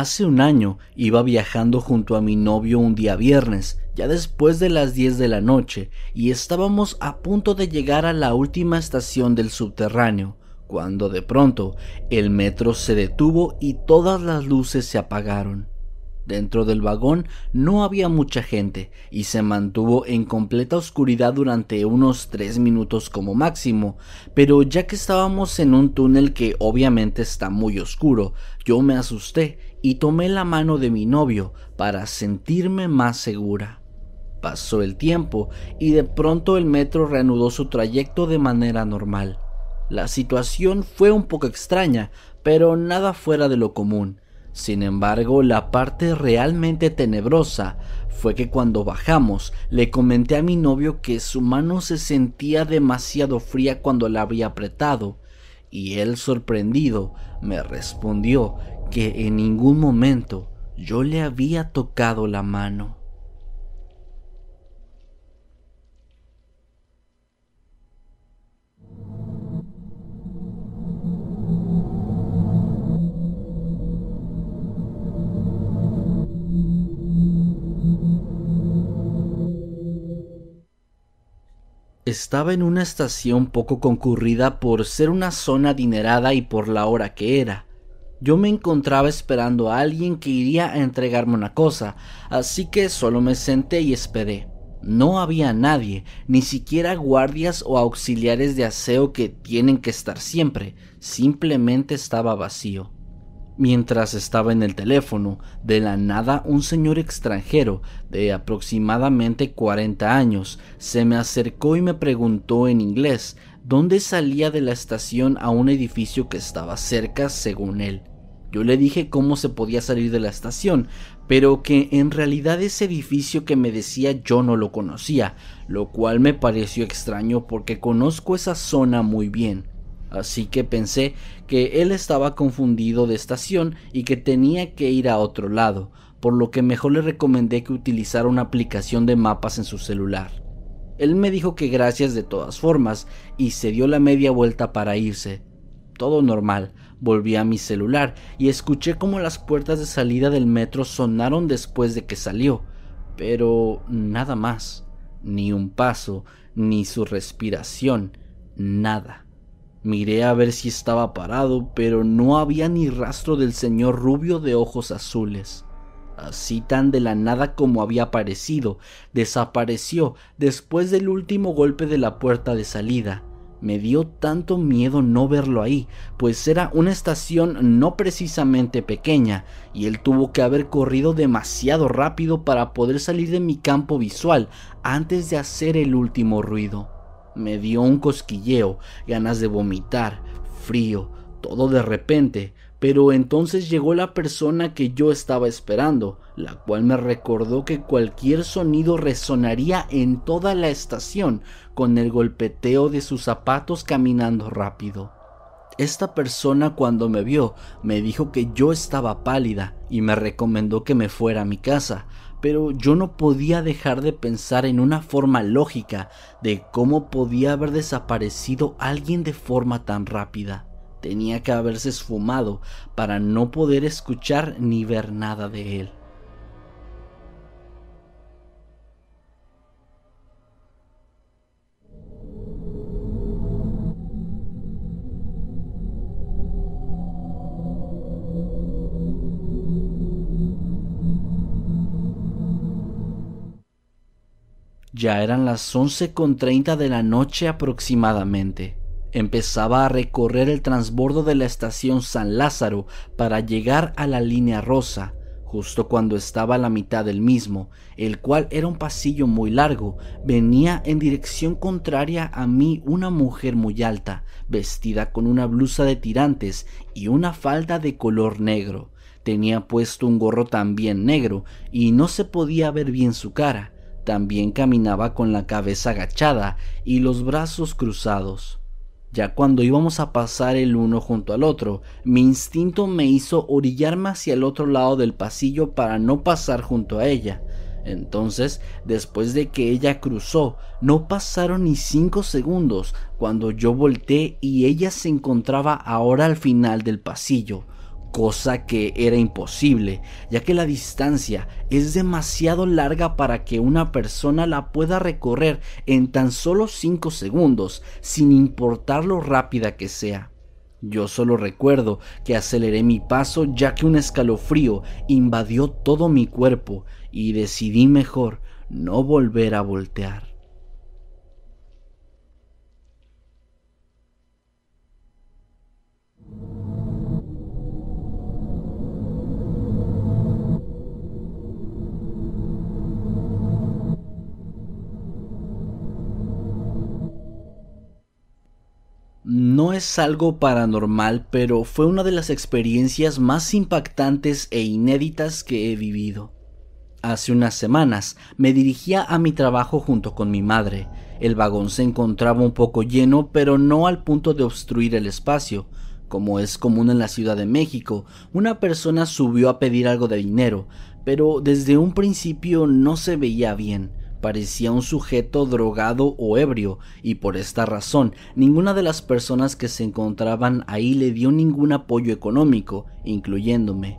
Hace un año iba viajando junto a mi novio un día viernes, ya después de las 10 de la noche, y estábamos a punto de llegar a la última estación del subterráneo, cuando de pronto el metro se detuvo y todas las luces se apagaron. Dentro del vagón no había mucha gente y se mantuvo en completa oscuridad durante unos tres minutos como máximo, pero ya que estábamos en un túnel que obviamente está muy oscuro, yo me asusté y tomé la mano de mi novio para sentirme más segura. Pasó el tiempo y de pronto el metro reanudó su trayecto de manera normal. La situación fue un poco extraña, pero nada fuera de lo común. Sin embargo, la parte realmente tenebrosa fue que cuando bajamos le comenté a mi novio que su mano se sentía demasiado fría cuando la había apretado, y él sorprendido me respondió que en ningún momento yo le había tocado la mano. Estaba en una estación poco concurrida por ser una zona adinerada y por la hora que era. Yo me encontraba esperando a alguien que iría a entregarme una cosa, así que solo me senté y esperé. No había nadie, ni siquiera guardias o auxiliares de aseo que tienen que estar siempre, simplemente estaba vacío. Mientras estaba en el teléfono, de la nada un señor extranjero de aproximadamente 40 años se me acercó y me preguntó en inglés dónde salía de la estación a un edificio que estaba cerca según él. Yo le dije cómo se podía salir de la estación, pero que en realidad ese edificio que me decía yo no lo conocía, lo cual me pareció extraño porque conozco esa zona muy bien. Así que pensé que él estaba confundido de estación y que tenía que ir a otro lado, por lo que mejor le recomendé que utilizara una aplicación de mapas en su celular. Él me dijo que gracias de todas formas y se dio la media vuelta para irse. Todo normal, volví a mi celular y escuché como las puertas de salida del metro sonaron después de que salió, pero nada más, ni un paso, ni su respiración, nada. Miré a ver si estaba parado, pero no había ni rastro del señor rubio de ojos azules. Así tan de la nada como había aparecido, desapareció después del último golpe de la puerta de salida. Me dio tanto miedo no verlo ahí, pues era una estación no precisamente pequeña, y él tuvo que haber corrido demasiado rápido para poder salir de mi campo visual antes de hacer el último ruido. Me dio un cosquilleo, ganas de vomitar, frío, todo de repente, pero entonces llegó la persona que yo estaba esperando, la cual me recordó que cualquier sonido resonaría en toda la estación con el golpeteo de sus zapatos caminando rápido. Esta persona cuando me vio me dijo que yo estaba pálida y me recomendó que me fuera a mi casa, pero yo no podía dejar de pensar en una forma lógica de cómo podía haber desaparecido alguien de forma tan rápida. Tenía que haberse esfumado para no poder escuchar ni ver nada de él. Ya eran las once con treinta de la noche aproximadamente. Empezaba a recorrer el transbordo de la estación San Lázaro para llegar a la línea rosa, justo cuando estaba a la mitad del mismo, el cual era un pasillo muy largo, venía en dirección contraria a mí una mujer muy alta, vestida con una blusa de tirantes y una falda de color negro. Tenía puesto un gorro también negro y no se podía ver bien su cara. También caminaba con la cabeza agachada y los brazos cruzados. Ya cuando íbamos a pasar el uno junto al otro, mi instinto me hizo orillarme hacia el otro lado del pasillo para no pasar junto a ella. Entonces, después de que ella cruzó, no pasaron ni cinco segundos cuando yo volteé y ella se encontraba ahora al final del pasillo, cosa que era imposible, ya que la distancia es demasiado larga para que una persona la pueda recorrer en tan solo 5 segundos, sin importar lo rápida que sea. Yo solo recuerdo que aceleré mi paso ya que un escalofrío invadió todo mi cuerpo y decidí mejor no volver a voltear. No es algo paranormal, pero fue una de las experiencias más impactantes e inéditas que he vivido. Hace unas semanas me dirigía a mi trabajo junto con mi madre. El vagón se encontraba un poco lleno, pero no al punto de obstruir el espacio. Como es común en la Ciudad de México, una persona subió a pedir algo de dinero, pero desde un principio no se veía bien parecía un sujeto drogado o ebrio, y por esta razón ninguna de las personas que se encontraban ahí le dio ningún apoyo económico, incluyéndome.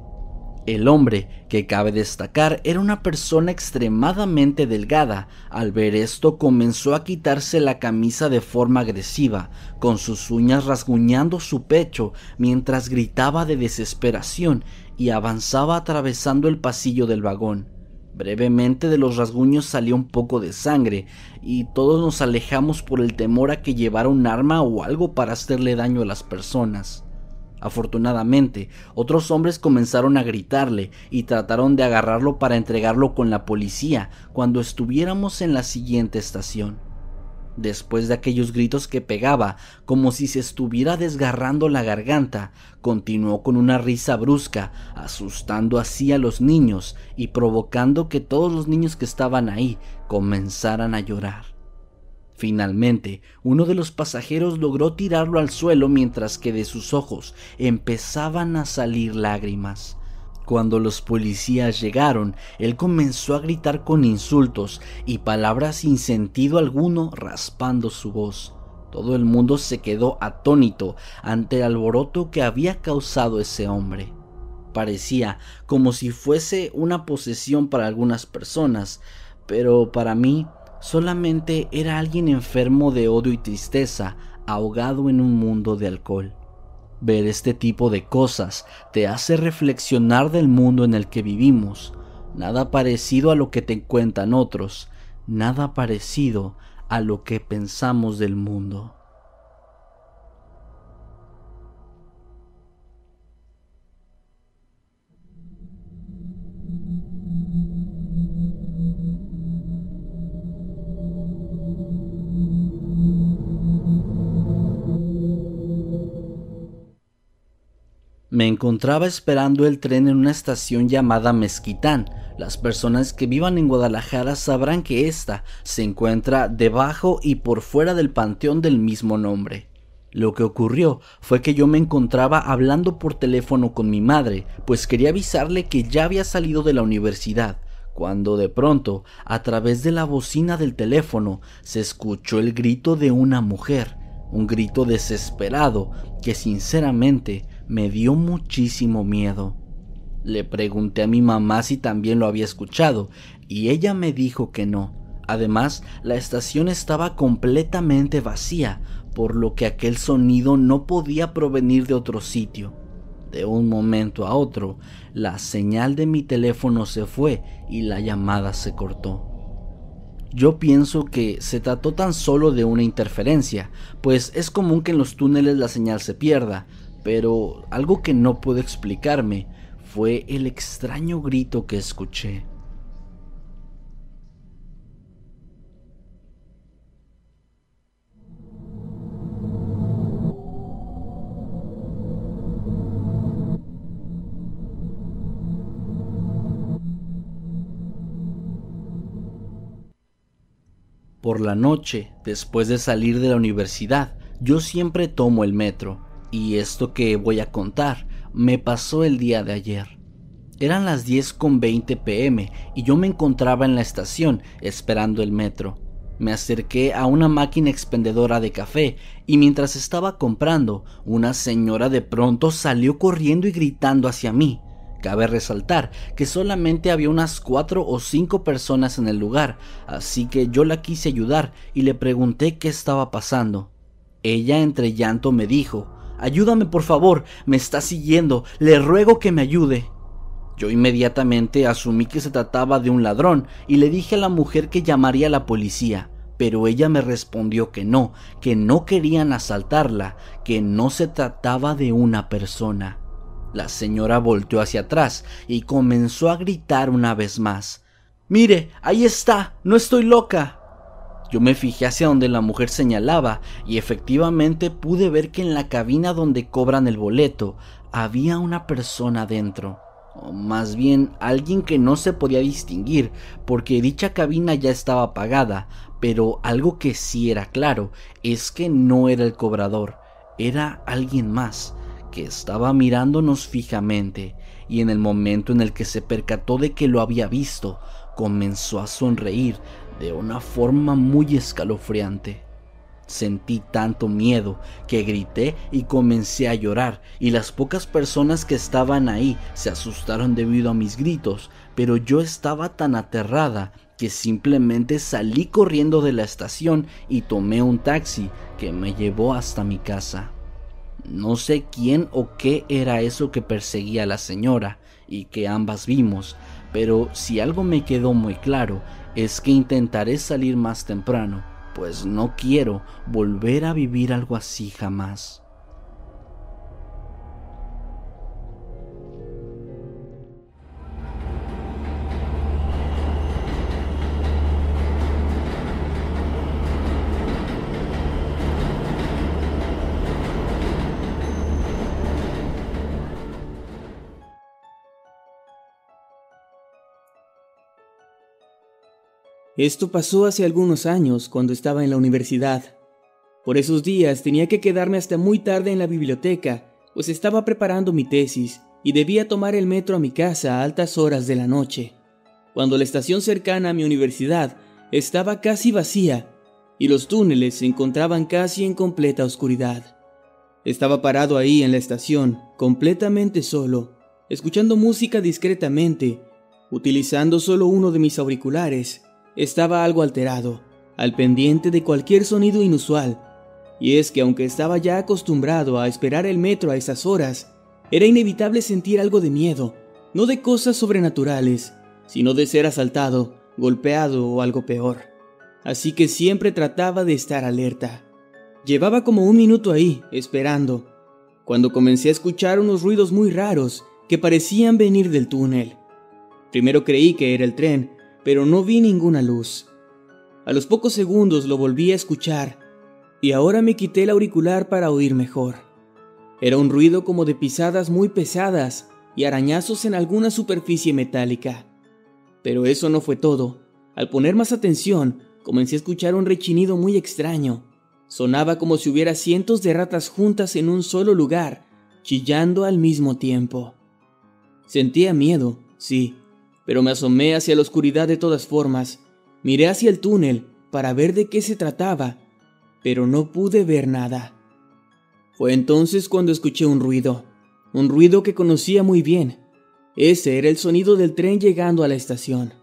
El hombre, que cabe destacar, era una persona extremadamente delgada. Al ver esto comenzó a quitarse la camisa de forma agresiva, con sus uñas rasguñando su pecho, mientras gritaba de desesperación y avanzaba atravesando el pasillo del vagón. Brevemente de los rasguños salió un poco de sangre y todos nos alejamos por el temor a que llevara un arma o algo para hacerle daño a las personas. Afortunadamente, otros hombres comenzaron a gritarle y trataron de agarrarlo para entregarlo con la policía cuando estuviéramos en la siguiente estación después de aquellos gritos que pegaba, como si se estuviera desgarrando la garganta, continuó con una risa brusca, asustando así a los niños y provocando que todos los niños que estaban ahí comenzaran a llorar. Finalmente, uno de los pasajeros logró tirarlo al suelo mientras que de sus ojos empezaban a salir lágrimas. Cuando los policías llegaron, él comenzó a gritar con insultos y palabras sin sentido alguno raspando su voz. Todo el mundo se quedó atónito ante el alboroto que había causado ese hombre. Parecía como si fuese una posesión para algunas personas, pero para mí solamente era alguien enfermo de odio y tristeza, ahogado en un mundo de alcohol. Ver este tipo de cosas te hace reflexionar del mundo en el que vivimos. Nada parecido a lo que te cuentan otros, nada parecido a lo que pensamos del mundo. Me encontraba esperando el tren en una estación llamada Mezquitán. Las personas que vivan en Guadalajara sabrán que esta se encuentra debajo y por fuera del panteón del mismo nombre. Lo que ocurrió fue que yo me encontraba hablando por teléfono con mi madre, pues quería avisarle que ya había salido de la universidad, cuando de pronto, a través de la bocina del teléfono, se escuchó el grito de una mujer, un grito desesperado que sinceramente me dio muchísimo miedo. Le pregunté a mi mamá si también lo había escuchado y ella me dijo que no. Además, la estación estaba completamente vacía, por lo que aquel sonido no podía provenir de otro sitio. De un momento a otro, la señal de mi teléfono se fue y la llamada se cortó. Yo pienso que se trató tan solo de una interferencia, pues es común que en los túneles la señal se pierda, pero algo que no puedo explicarme fue el extraño grito que escuché. Por la noche, después de salir de la universidad, yo siempre tomo el metro, y esto que voy a contar me pasó el día de ayer. Eran las 10 con 20 pm y yo me encontraba en la estación esperando el metro. Me acerqué a una máquina expendedora de café y mientras estaba comprando, una señora de pronto salió corriendo y gritando hacia mí. Cabe resaltar que solamente había unas cuatro o cinco personas en el lugar, así que yo la quise ayudar y le pregunté qué estaba pasando. Ella entre llanto me dijo, Ayúdame por favor, me está siguiendo, le ruego que me ayude. Yo inmediatamente asumí que se trataba de un ladrón y le dije a la mujer que llamaría a la policía, pero ella me respondió que no, que no querían asaltarla, que no se trataba de una persona. La señora volteó hacia atrás y comenzó a gritar una vez más. Mire, ahí está, no estoy loca. Yo me fijé hacia donde la mujer señalaba y efectivamente pude ver que en la cabina donde cobran el boleto había una persona dentro, o más bien alguien que no se podía distinguir porque dicha cabina ya estaba apagada, pero algo que sí era claro es que no era el cobrador, era alguien más que estaba mirándonos fijamente. Y en el momento en el que se percató de que lo había visto, comenzó a sonreír de una forma muy escalofriante. Sentí tanto miedo que grité y comencé a llorar y las pocas personas que estaban ahí se asustaron debido a mis gritos, pero yo estaba tan aterrada que simplemente salí corriendo de la estación y tomé un taxi que me llevó hasta mi casa. No sé quién o qué era eso que perseguía a la señora y que ambas vimos, pero si algo me quedó muy claro es que intentaré salir más temprano, pues no quiero volver a vivir algo así jamás. Esto pasó hace algunos años, cuando estaba en la universidad. Por esos días tenía que quedarme hasta muy tarde en la biblioteca, pues estaba preparando mi tesis y debía tomar el metro a mi casa a altas horas de la noche, cuando la estación cercana a mi universidad estaba casi vacía y los túneles se encontraban casi en completa oscuridad. Estaba parado ahí en la estación, completamente solo, escuchando música discretamente, utilizando solo uno de mis auriculares estaba algo alterado, al pendiente de cualquier sonido inusual, y es que aunque estaba ya acostumbrado a esperar el metro a esas horas, era inevitable sentir algo de miedo, no de cosas sobrenaturales, sino de ser asaltado, golpeado o algo peor. Así que siempre trataba de estar alerta. Llevaba como un minuto ahí, esperando, cuando comencé a escuchar unos ruidos muy raros que parecían venir del túnel. Primero creí que era el tren, pero no vi ninguna luz. A los pocos segundos lo volví a escuchar y ahora me quité el auricular para oír mejor. Era un ruido como de pisadas muy pesadas y arañazos en alguna superficie metálica. Pero eso no fue todo. Al poner más atención, comencé a escuchar un rechinido muy extraño. Sonaba como si hubiera cientos de ratas juntas en un solo lugar, chillando al mismo tiempo. Sentía miedo, sí, pero me asomé hacia la oscuridad de todas formas. Miré hacia el túnel para ver de qué se trataba, pero no pude ver nada. Fue entonces cuando escuché un ruido, un ruido que conocía muy bien. Ese era el sonido del tren llegando a la estación.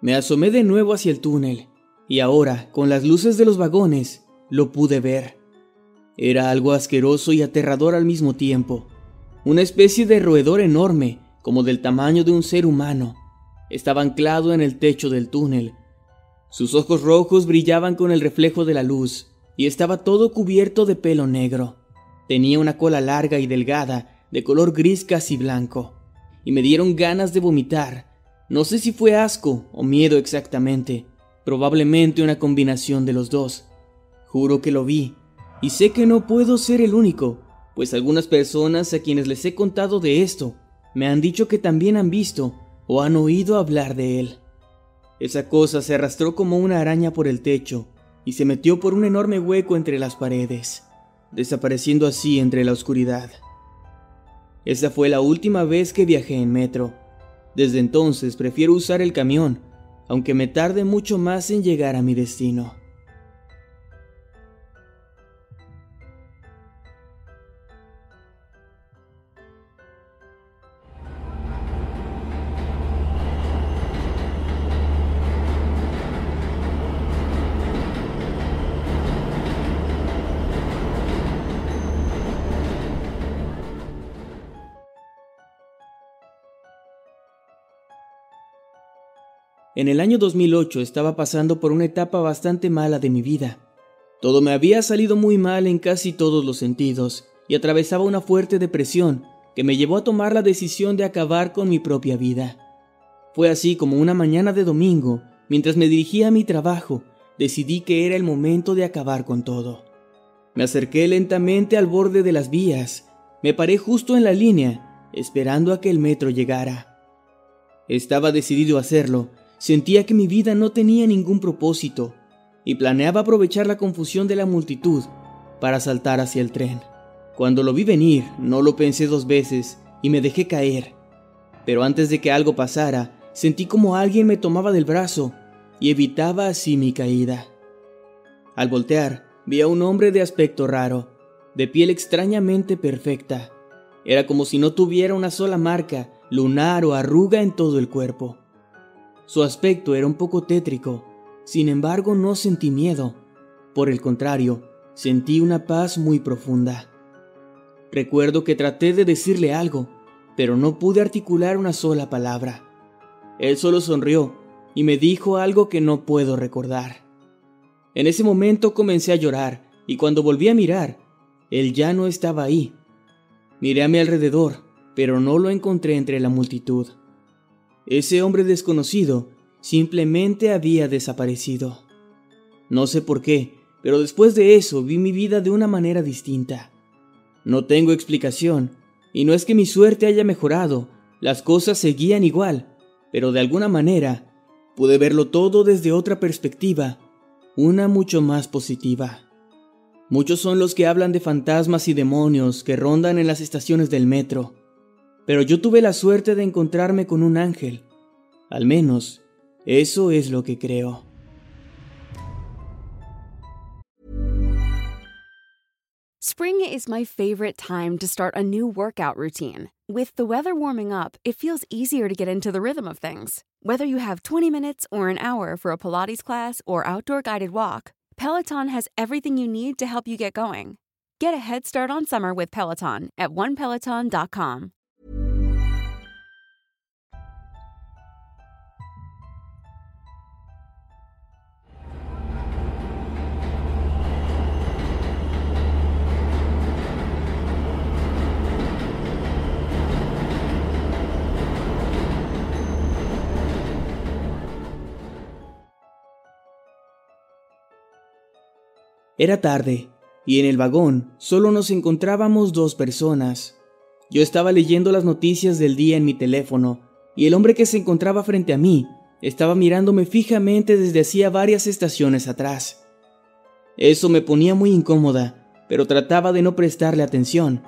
Me asomé de nuevo hacia el túnel, y ahora, con las luces de los vagones, lo pude ver. Era algo asqueroso y aterrador al mismo tiempo. Una especie de roedor enorme, como del tamaño de un ser humano. Estaba anclado en el techo del túnel. Sus ojos rojos brillaban con el reflejo de la luz, y estaba todo cubierto de pelo negro. Tenía una cola larga y delgada, de color gris casi blanco, y me dieron ganas de vomitar. No sé si fue asco o miedo exactamente, probablemente una combinación de los dos. Juro que lo vi, y sé que no puedo ser el único, pues algunas personas a quienes les he contado de esto me han dicho que también han visto o han oído hablar de él. Esa cosa se arrastró como una araña por el techo y se metió por un enorme hueco entre las paredes, desapareciendo así entre la oscuridad. Esa fue la última vez que viajé en metro. Desde entonces prefiero usar el camión, aunque me tarde mucho más en llegar a mi destino. En el año 2008 estaba pasando por una etapa bastante mala de mi vida. Todo me había salido muy mal en casi todos los sentidos y atravesaba una fuerte depresión que me llevó a tomar la decisión de acabar con mi propia vida. Fue así como una mañana de domingo, mientras me dirigía a mi trabajo, decidí que era el momento de acabar con todo. Me acerqué lentamente al borde de las vías, me paré justo en la línea, esperando a que el metro llegara. Estaba decidido a hacerlo, Sentía que mi vida no tenía ningún propósito y planeaba aprovechar la confusión de la multitud para saltar hacia el tren. Cuando lo vi venir, no lo pensé dos veces y me dejé caer. Pero antes de que algo pasara, sentí como alguien me tomaba del brazo y evitaba así mi caída. Al voltear, vi a un hombre de aspecto raro, de piel extrañamente perfecta. Era como si no tuviera una sola marca, lunar o arruga en todo el cuerpo. Su aspecto era un poco tétrico, sin embargo no sentí miedo. Por el contrario, sentí una paz muy profunda. Recuerdo que traté de decirle algo, pero no pude articular una sola palabra. Él solo sonrió y me dijo algo que no puedo recordar. En ese momento comencé a llorar y cuando volví a mirar, él ya no estaba ahí. Miré a mi alrededor, pero no lo encontré entre la multitud. Ese hombre desconocido simplemente había desaparecido. No sé por qué, pero después de eso vi mi vida de una manera distinta. No tengo explicación, y no es que mi suerte haya mejorado, las cosas seguían igual, pero de alguna manera pude verlo todo desde otra perspectiva, una mucho más positiva. Muchos son los que hablan de fantasmas y demonios que rondan en las estaciones del metro, pero yo tuve la suerte de encontrarme con un ángel. Al menos, eso es lo que creo. Spring is my favorite time to start a new workout routine. With the weather warming up, it feels easier to get into the rhythm of things. Whether you have 20 minutes or an hour for a Pilates class or outdoor guided walk, Peloton has everything you need to help you get going. Get a head start on summer with Peloton at onepeloton.com. Era tarde, y en el vagón solo nos encontrábamos dos personas. Yo estaba leyendo las noticias del día en mi teléfono, y el hombre que se encontraba frente a mí estaba mirándome fijamente desde hacía varias estaciones atrás. Eso me ponía muy incómoda, pero trataba de no prestarle atención.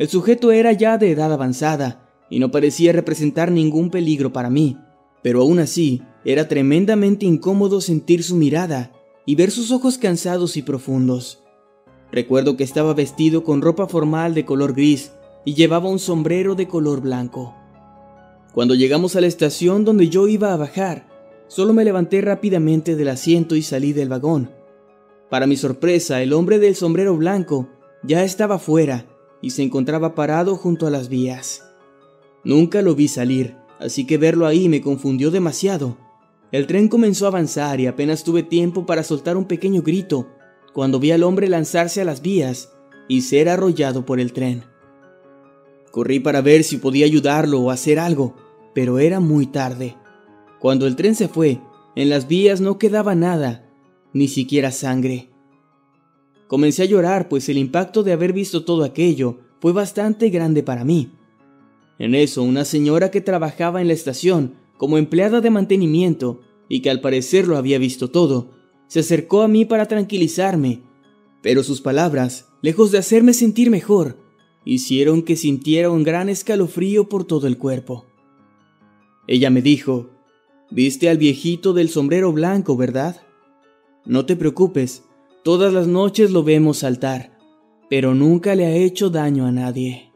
El sujeto era ya de edad avanzada y no parecía representar ningún peligro para mí, pero aún así era tremendamente incómodo sentir su mirada y ver sus ojos cansados y profundos. Recuerdo que estaba vestido con ropa formal de color gris y llevaba un sombrero de color blanco. Cuando llegamos a la estación donde yo iba a bajar, solo me levanté rápidamente del asiento y salí del vagón. Para mi sorpresa, el hombre del sombrero blanco ya estaba fuera y se encontraba parado junto a las vías. Nunca lo vi salir, así que verlo ahí me confundió demasiado. El tren comenzó a avanzar y apenas tuve tiempo para soltar un pequeño grito cuando vi al hombre lanzarse a las vías y ser arrollado por el tren. Corrí para ver si podía ayudarlo o hacer algo, pero era muy tarde. Cuando el tren se fue, en las vías no quedaba nada, ni siquiera sangre. Comencé a llorar, pues el impacto de haber visto todo aquello fue bastante grande para mí. En eso, una señora que trabajaba en la estación como empleada de mantenimiento y que al parecer lo había visto todo, se acercó a mí para tranquilizarme, pero sus palabras, lejos de hacerme sentir mejor, hicieron que sintiera un gran escalofrío por todo el cuerpo. Ella me dijo, Viste al viejito del sombrero blanco, ¿verdad? No te preocupes, todas las noches lo vemos saltar, pero nunca le ha hecho daño a nadie.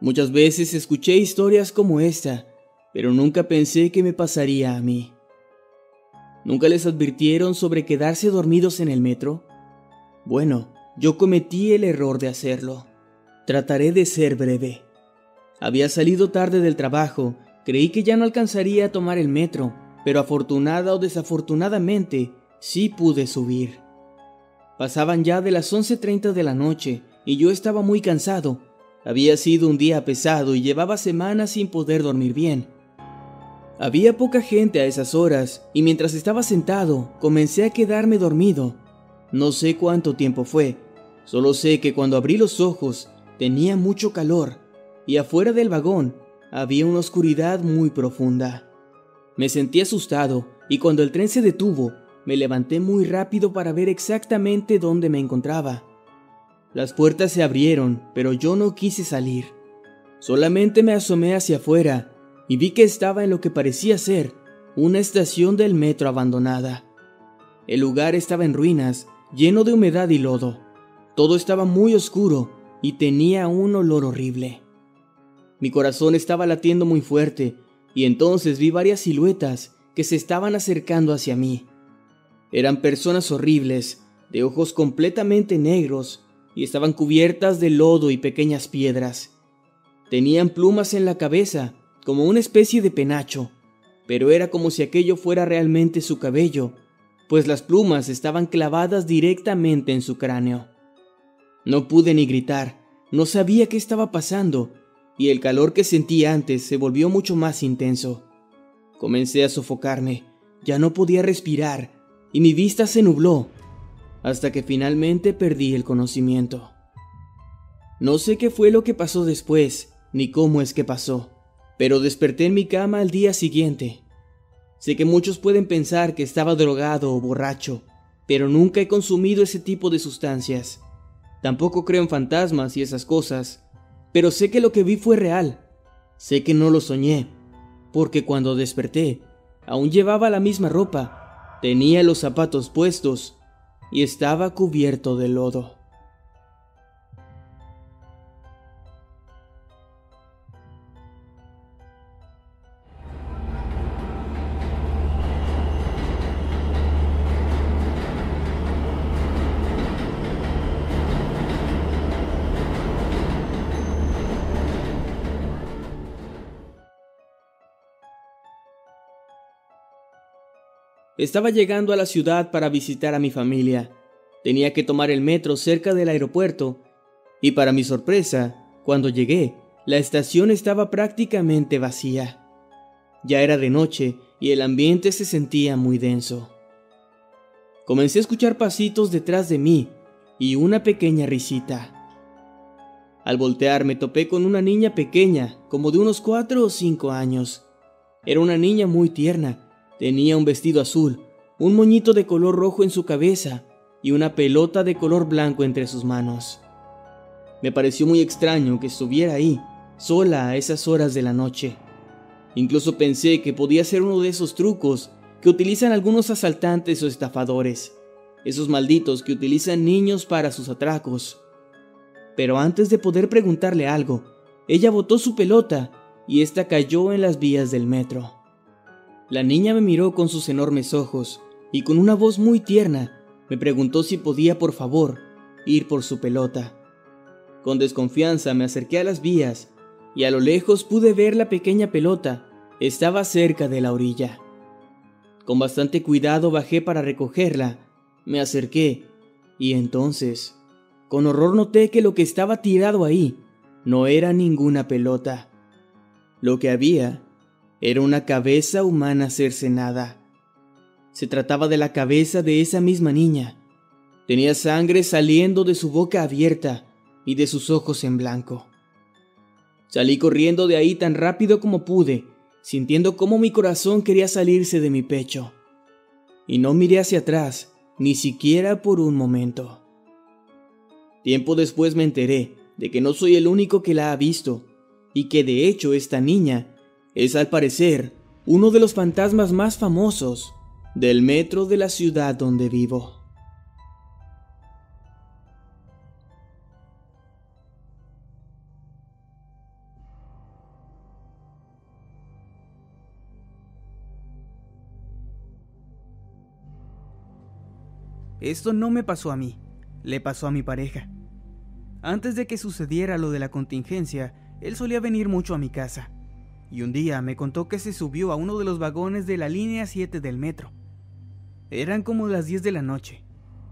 Muchas veces escuché historias como esta, pero nunca pensé que me pasaría a mí. ¿Nunca les advirtieron sobre quedarse dormidos en el metro? Bueno, yo cometí el error de hacerlo. Trataré de ser breve. Había salido tarde del trabajo, creí que ya no alcanzaría a tomar el metro, pero afortunada o desafortunadamente, sí pude subir. Pasaban ya de las 11.30 de la noche y yo estaba muy cansado, había sido un día pesado y llevaba semanas sin poder dormir bien. Había poca gente a esas horas y mientras estaba sentado comencé a quedarme dormido. No sé cuánto tiempo fue, solo sé que cuando abrí los ojos tenía mucho calor y afuera del vagón había una oscuridad muy profunda. Me sentí asustado y cuando el tren se detuvo me levanté muy rápido para ver exactamente dónde me encontraba. Las puertas se abrieron, pero yo no quise salir. Solamente me asomé hacia afuera y vi que estaba en lo que parecía ser una estación del metro abandonada. El lugar estaba en ruinas, lleno de humedad y lodo. Todo estaba muy oscuro y tenía un olor horrible. Mi corazón estaba latiendo muy fuerte y entonces vi varias siluetas que se estaban acercando hacia mí. Eran personas horribles, de ojos completamente negros y estaban cubiertas de lodo y pequeñas piedras. Tenían plumas en la cabeza, como una especie de penacho, pero era como si aquello fuera realmente su cabello, pues las plumas estaban clavadas directamente en su cráneo. No pude ni gritar, no sabía qué estaba pasando, y el calor que sentí antes se volvió mucho más intenso. Comencé a sofocarme, ya no podía respirar, y mi vista se nubló, hasta que finalmente perdí el conocimiento. No sé qué fue lo que pasó después, ni cómo es que pasó, pero desperté en mi cama al día siguiente. Sé que muchos pueden pensar que estaba drogado o borracho, pero nunca he consumido ese tipo de sustancias. Tampoco creo en fantasmas y esas cosas, pero sé que lo que vi fue real. Sé que no lo soñé, porque cuando desperté, aún llevaba la misma ropa, tenía los zapatos puestos y estaba cubierto de lodo. Estaba llegando a la ciudad para visitar a mi familia. Tenía que tomar el metro cerca del aeropuerto y para mi sorpresa, Cuando llegué, la estación estaba prácticamente vacía. Ya era de noche y el ambiente se sentía muy denso. Comencé a escuchar pasitos detrás de mí y una pequeña risita. Al voltear me topé con una niña pequeña, como de unos cuatro o cinco años. Era una niña muy tierna, tenía un vestido azul, un moñito de color rojo en su cabeza y una pelota de color blanco entre sus manos. Me pareció muy extraño que estuviera ahí, sola a esas horas de la noche. Incluso pensé que podía ser uno de esos trucos que utilizan algunos asaltantes o estafadores, esos malditos que utilizan niños para sus atracos. Pero antes de poder preguntarle algo, ella botó su pelota y ésta cayó en las vías del metro. La niña me miró con sus enormes ojos y con una voz muy tierna me preguntó si podía por favor ir por su pelota. Con desconfianza me acerqué a las vías y a lo lejos pude ver la pequeña pelota. Estaba cerca de la orilla. Con bastante cuidado bajé para recogerla, me acerqué y entonces, con horror noté que lo que estaba tirado ahí no era ninguna pelota. Lo que había era una cabeza humana cercenada. Se trataba de la cabeza de esa misma niña. Tenía sangre saliendo de su boca abierta y de sus ojos en blanco. Salí corriendo de ahí tan rápido como pude, sintiendo cómo mi corazón quería salirse de mi pecho. Y no miré hacia atrás, ni siquiera por un momento. Tiempo después me enteré de que no soy el único que la ha visto, y que de hecho esta niña es al parecer uno de los fantasmas más famosos del metro de la ciudad donde vivo. Esto no me pasó a mí, le pasó a mi pareja. Antes de que sucediera lo de la contingencia, él solía venir mucho a mi casa, y un día me contó que se subió a uno de los vagones de la línea 7 del metro. Eran como las 10 de la noche.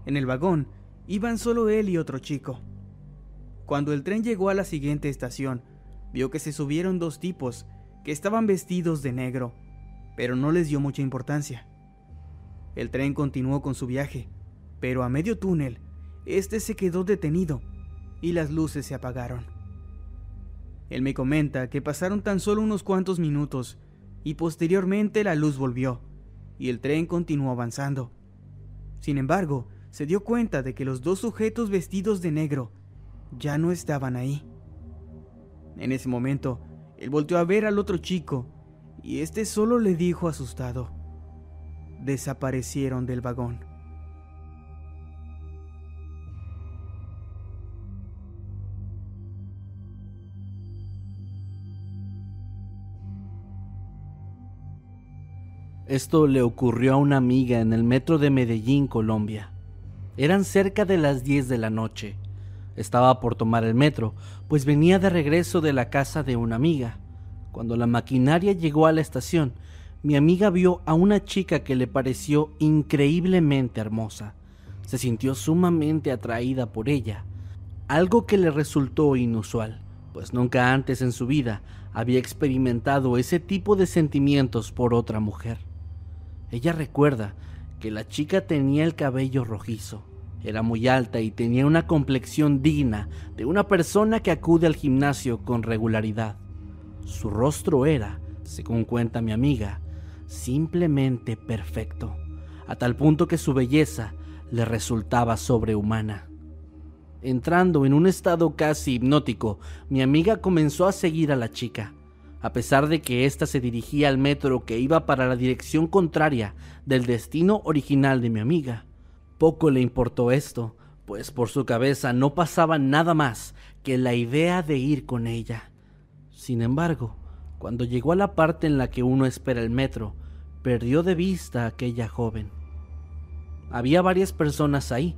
En el vagón iban solo él y otro chico. Cuando el tren llegó a la siguiente estación, vio que se subieron dos tipos que estaban vestidos de negro, pero no les dio mucha importancia. El tren continuó con su viaje, pero a medio túnel, este se quedó detenido y las luces se apagaron. Él me comenta que pasaron tan solo unos cuantos minutos y posteriormente la luz volvió y el tren continuó avanzando. Sin embargo, se dio cuenta de que los dos sujetos vestidos de negro ya no estaban ahí. En ese momento, él volteó a ver al otro chico y este solo le dijo asustado, desaparecieron del vagón. Esto le ocurrió a una amiga en el metro de Medellín, Colombia. Eran cerca de las 10 de la noche. Estaba por tomar el metro, pues venía de regreso de la casa de una amiga. Cuando la maquinaria llegó a la estación, mi amiga vio a una chica que le pareció increíblemente hermosa. Se sintió sumamente atraída por ella, algo que le resultó inusual, pues nunca antes en su vida había experimentado ese tipo de sentimientos por otra mujer. Ella recuerda que la chica tenía el cabello rojizo, era muy alta y tenía una complexión digna de una persona que acude al gimnasio con regularidad. Su rostro era, según cuenta mi amiga, simplemente perfecto, a tal punto que su belleza le resultaba sobrehumana. Entrando en un estado casi hipnótico, mi amiga comenzó a seguir a la chica, a pesar de que ésta se dirigía al metro que iba para la dirección contraria del destino original de mi amiga. Poco le importó esto, pues por su cabeza no pasaba nada más que la idea de ir con ella. Sin embargo, cuando llegó a la parte en la que uno espera el metro, perdió de vista a aquella joven. Había varias personas ahí,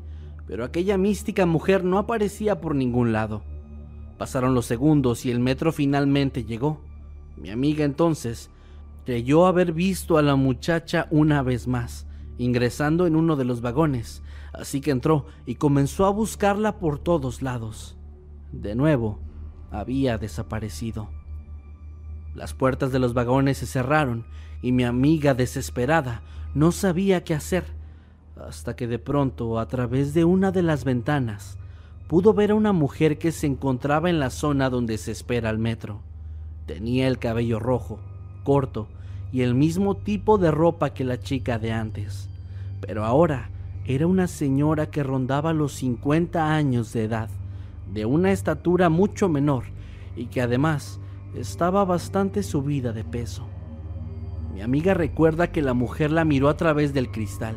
pero aquella mística mujer no aparecía por ningún lado. Pasaron los segundos y el metro finalmente llegó. Mi amiga entonces creyó haber visto a la muchacha una vez más, ingresando en uno de los vagones, así que entró y comenzó a buscarla por todos lados. De nuevo, había desaparecido. Las puertas de los vagones se cerraron y mi amiga desesperada no sabía qué hacer, hasta que de pronto, a través de una de las ventanas, pudo ver a una mujer que se encontraba en la zona donde se espera el metro. Tenía el cabello rojo, corto, y el mismo tipo de ropa que la chica de antes, pero ahora era una señora que rondaba los 50 años de edad, de una estatura mucho menor y que además estaba bastante subida de peso. Mi amiga recuerda que la mujer la miró a través del cristal,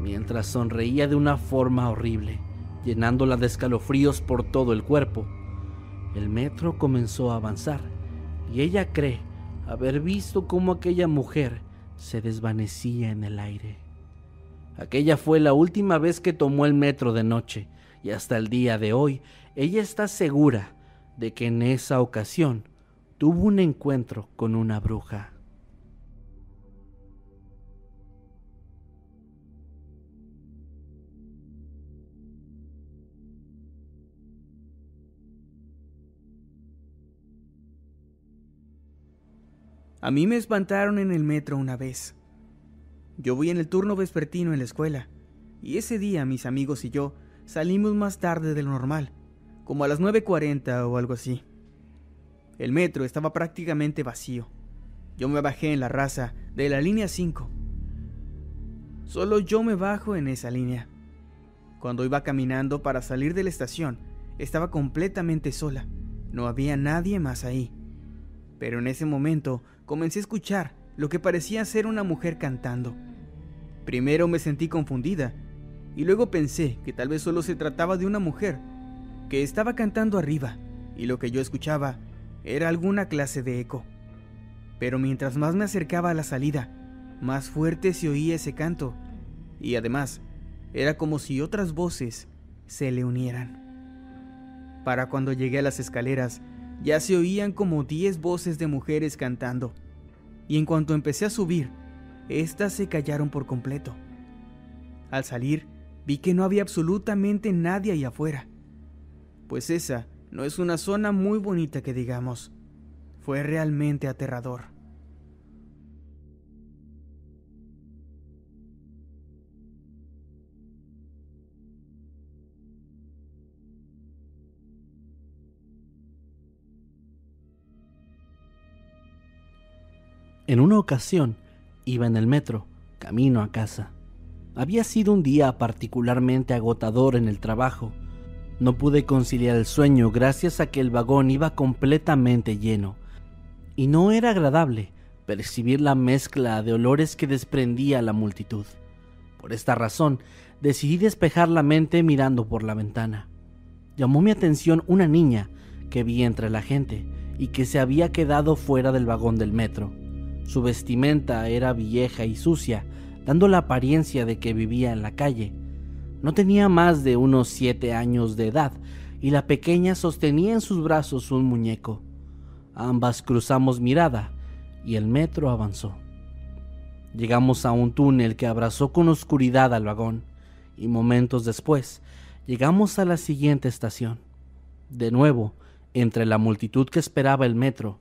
mientras sonreía de una forma horrible, llenándola de escalofríos por todo el cuerpo. El metro comenzó a avanzar y ella cree haber visto cómo aquella mujer se desvanecía en el aire. Aquella fue la última vez que tomó el metro de noche y hasta el día de hoy ella está segura de que en esa ocasión tuvo un encuentro con una bruja. A mí me espantaron en el metro una vez. Yo voy en el turno vespertino en la escuela, y ese día mis amigos y yo salimos más tarde de lo normal, como a las 9.40 o algo así. El metro estaba prácticamente vacío. Yo me bajé en la raza de la línea 5. Solo yo me bajo en esa línea. Cuando iba caminando para salir de la estación, estaba completamente sola. No había nadie más ahí. Pero en ese momento comencé a escuchar lo que parecía ser una mujer cantando. Primero me sentí confundida y luego pensé que tal vez solo se trataba de una mujer que estaba cantando arriba y lo que yo escuchaba era alguna clase de eco. Pero mientras más me acercaba a la salida, más fuerte se oía ese canto y además era como si otras voces se le unieran. Para cuando llegué a las escaleras, ya se oían como diez voces de mujeres cantando, y en cuanto empecé a subir, éstas se callaron por completo. Al salir, vi que no había absolutamente nadie ahí afuera, pues esa no es una zona muy bonita que digamos. Fue realmente aterrador. En una ocasión iba en el metro, camino a casa. Había sido un día particularmente agotador en el trabajo. No pude conciliar el sueño gracias a que el vagón iba completamente lleno. Y no era agradable percibir la mezcla de olores que desprendía la multitud. Por esta razón, decidí despejar la mente mirando por la ventana. Llamó mi atención una niña que vi entre la gente y que se había quedado fuera del vagón del metro. Su vestimenta era vieja y sucia, dando la apariencia de que vivía en la calle. No tenía más de unos siete años de edad y la pequeña sostenía en sus brazos un muñeco. Ambas cruzamos mirada y el metro avanzó. Llegamos a un túnel que abrazó con oscuridad al vagón y momentos después llegamos a la siguiente estación. De nuevo, entre la multitud que esperaba el metro,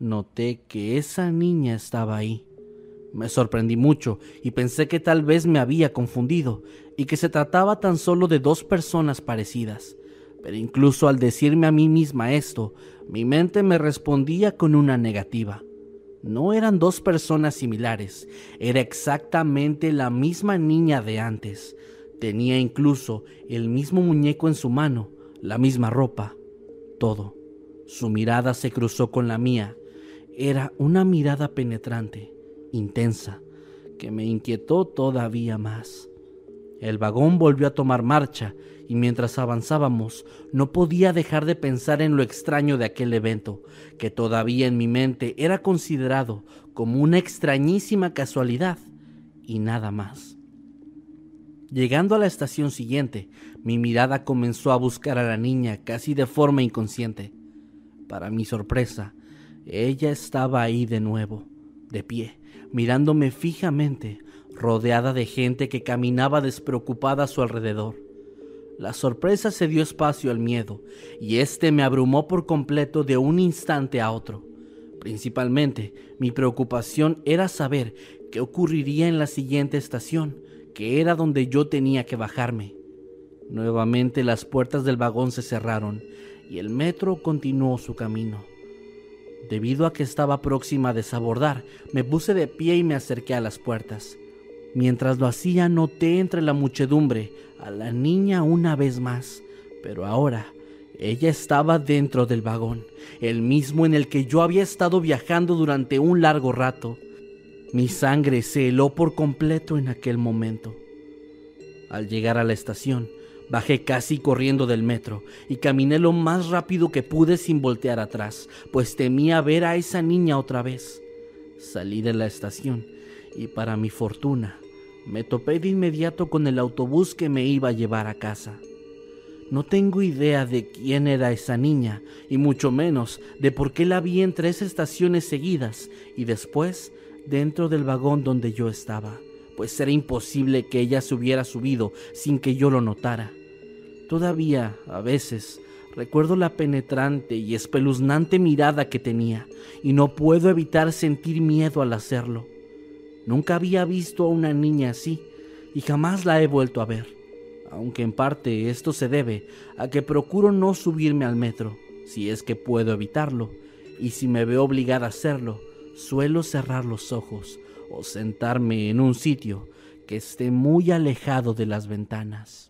noté que esa niña estaba ahí. Me sorprendí mucho y pensé que tal vez me había confundido y que se trataba tan solo de dos personas parecidas. Pero incluso al decirme a mí misma esto, mi mente me respondía con una negativa. No eran dos personas similares, era exactamente la misma niña de antes. Tenía incluso el mismo muñeco en su mano, la misma ropa, todo. Su mirada se cruzó con la mía era una mirada penetrante, intensa, que me inquietó todavía más. El vagón volvió a tomar marcha y mientras avanzábamos no podía dejar de pensar en lo extraño de aquel evento, que todavía en mi mente era considerado como una extrañísima casualidad y nada más. Llegando a la estación siguiente, mi mirada comenzó a buscar a la niña casi de forma inconsciente. Para mi sorpresa, ella estaba ahí de nuevo, de pie, mirándome fijamente, rodeada de gente que caminaba despreocupada a su alrededor. La sorpresa se dio espacio al miedo, y este me abrumó por completo de un instante a otro. Principalmente, mi preocupación era saber qué ocurriría en la siguiente estación, que era donde yo tenía que bajarme. Nuevamente las puertas del vagón se cerraron y el metro continuó su camino. Debido a que estaba próxima a desabordar, me puse de pie y me acerqué a las puertas. Mientras lo hacía noté entre la muchedumbre a la niña una vez más, pero ahora ella estaba dentro del vagón, el mismo en el que yo había estado viajando durante un largo rato. Mi sangre se heló por completo en aquel momento. Al llegar a la estación, bajé casi corriendo del metro y caminé lo más rápido que pude sin voltear atrás, pues temía ver a esa niña otra vez. Salí de la estación y para mi fortuna me topé de inmediato con el autobús que me iba a llevar a casa. No tengo idea de quién era esa niña y mucho menos de por qué la vi en tres estaciones seguidas y después dentro del vagón donde yo estaba, pues era imposible que ella se hubiera subido sin que yo lo notara. Todavía, a veces, recuerdo la penetrante y espeluznante mirada que tenía y no puedo evitar sentir miedo al hacerlo. Nunca había visto a una niña así y jamás la he vuelto a ver, aunque en parte esto se debe a que procuro no subirme al metro, si es que puedo evitarlo, y si me veo obligada a hacerlo, suelo cerrar los ojos o sentarme en un sitio que esté muy alejado de las ventanas.